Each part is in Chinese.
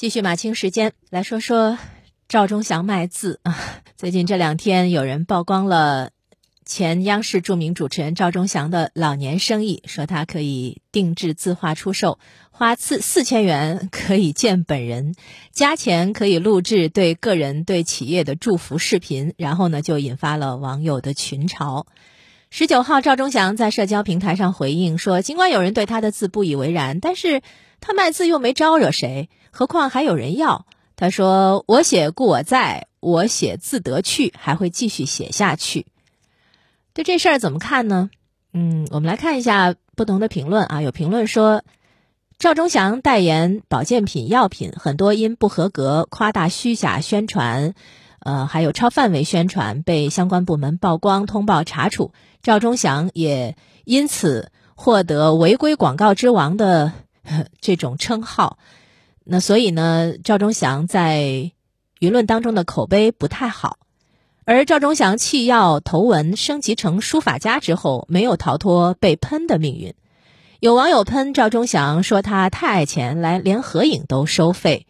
继续马清时间来说说赵忠祥卖字啊。最近这两天有人曝光了前央视著名主持人赵忠祥的老年生意，说他可以定制字画出售，花四四千元可以见本人，加钱可以录制对个人对企业的祝福视频，然后呢就引发了网友的群嘲。十九号，赵忠祥在社交平台上回应说，尽管有人对他的字不以为然，但是他卖字又没招惹谁。何况还有人要。他说：“我写故我在，我写自得去，还会继续写下去。”对这事儿怎么看呢？嗯，我们来看一下不同的评论啊。有评论说，赵忠祥代言保健品药品，很多因不合格、夸大虚假宣传，呃，还有超范围宣传，被相关部门曝光、通报查处。赵忠祥也因此获得违规广告之王的 这种称号。那所以呢，赵忠祥在舆论当中的口碑不太好，而赵忠祥弃药投文升级成书法家之后，没有逃脱被喷的命运。有网友喷赵忠祥说他太爱钱，来连合影都收费。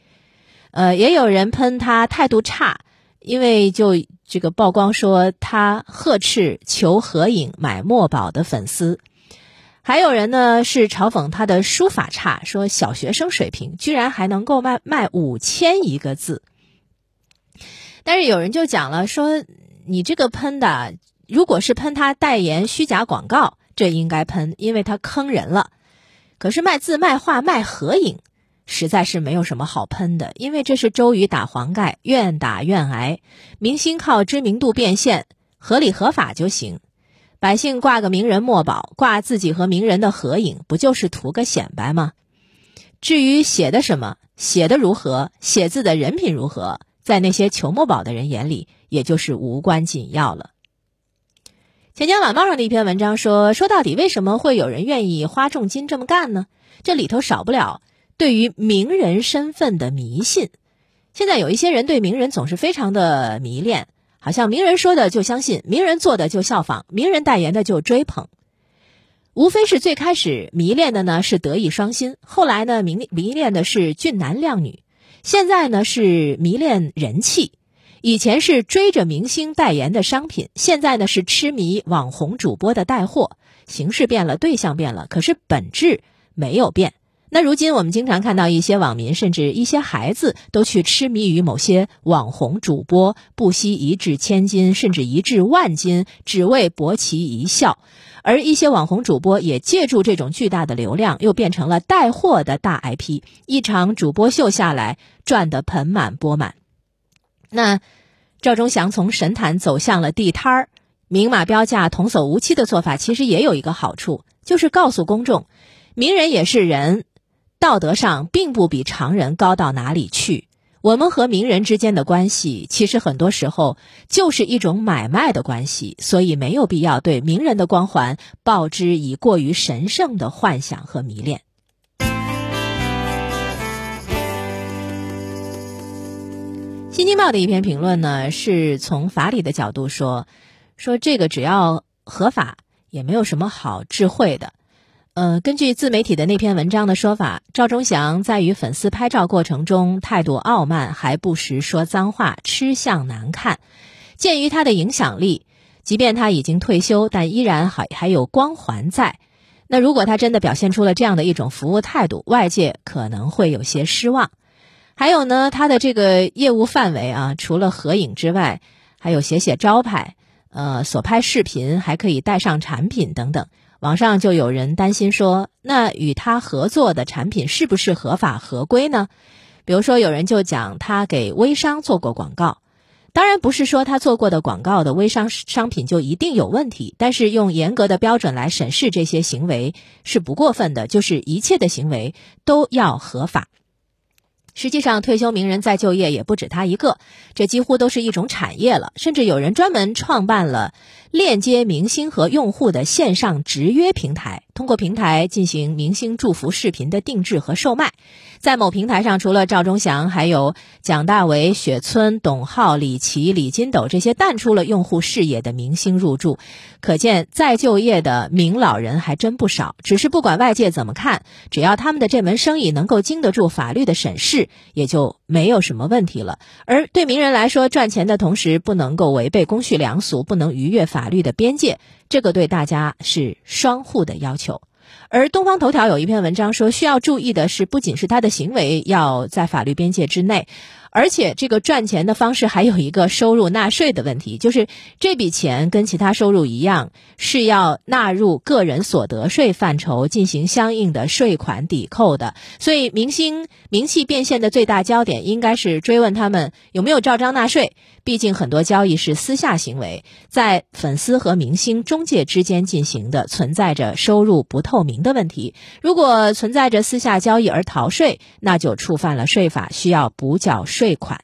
呃，也有人喷他态度差，因为就这个曝光说他呵斥求合影买墨宝的粉丝。还有人呢是嘲讽他的书法差，说小学生水平居然还能够卖卖五千一个字。但是有人就讲了，说你这个喷的，如果是喷他代言虚假广告，这应该喷，因为他坑人了。可是卖字卖画卖合影，实在是没有什么好喷的，因为这是周瑜打黄盖，愿打愿挨。明星靠知名度变现，合理合法就行。百姓挂个名人墨宝，挂自己和名人的合影，不就是图个显摆吗？至于写的什么，写的如何，写字的人品如何，在那些求墨宝的人眼里，也就是无关紧要了。钱江晚报上的一篇文章说，说到底，为什么会有人愿意花重金这么干呢？这里头少不了对于名人身份的迷信。现在有一些人对名人总是非常的迷恋。好像名人说的就相信，名人做的就效仿，名人代言的就追捧，无非是最开始迷恋的呢是德艺双馨，后来呢迷迷恋的是俊男靓女，现在呢是迷恋人气，以前是追着明星代言的商品，现在呢是痴迷网红主播的带货，形式变了，对象变了，可是本质没有变。那如今我们经常看到一些网民，甚至一些孩子都去痴迷于某些网红主播，不惜一掷千金，甚至一掷万金，只为博其一笑。而一些网红主播也借助这种巨大的流量，又变成了带货的大 IP，一场主播秀下来，赚得盆满钵满。那赵忠祥从神坛走向了地摊儿，明码标价、童叟无欺的做法，其实也有一个好处，就是告诉公众，名人也是人。道德上并不比常人高到哪里去。我们和名人之间的关系，其实很多时候就是一种买卖的关系，所以没有必要对名人的光环抱之以过于神圣的幻想和迷恋。新京报的一篇评论呢，是从法理的角度说，说这个只要合法，也没有什么好智慧的。呃，根据自媒体的那篇文章的说法，赵忠祥在与粉丝拍照过程中态度傲慢，还不时说脏话，吃相难看。鉴于他的影响力，即便他已经退休，但依然还还有光环在。那如果他真的表现出了这样的一种服务态度，外界可能会有些失望。还有呢，他的这个业务范围啊，除了合影之外，还有写写招牌，呃，所拍视频还可以带上产品等等。网上就有人担心说，那与他合作的产品是不是合法合规呢？比如说，有人就讲他给微商做过广告，当然不是说他做过的广告的微商商品就一定有问题，但是用严格的标准来审视这些行为是不过分的，就是一切的行为都要合法。实际上，退休名人再就业也不止他一个，这几乎都是一种产业了。甚至有人专门创办了链接明星和用户的线上直约平台。通过平台进行明星祝福视频的定制和售卖。在某平台上，除了赵忠祥，还有蒋大为、雪村、董浩、李琦、李金斗这些淡出了用户视野的明星入驻。可见，再就业的名老人还真不少。只是不管外界怎么看，只要他们的这门生意能够经得住法律的审视，也就没有什么问题了。而对名人来说，赚钱的同时不能够违背公序良俗，不能逾越法律的边界，这个对大家是双互的要求。而东方头条有一篇文章说，需要注意的是，不仅是他的行为要在法律边界之内。而且这个赚钱的方式还有一个收入纳税的问题，就是这笔钱跟其他收入一样，是要纳入个人所得税范畴进行相应的税款抵扣的。所以，明星名气变现的最大焦点应该是追问他们有没有照章纳税。毕竟很多交易是私下行为，在粉丝和明星中介之间进行的，存在着收入不透明的问题。如果存在着私下交易而逃税，那就触犯了税法，需要补缴税税款。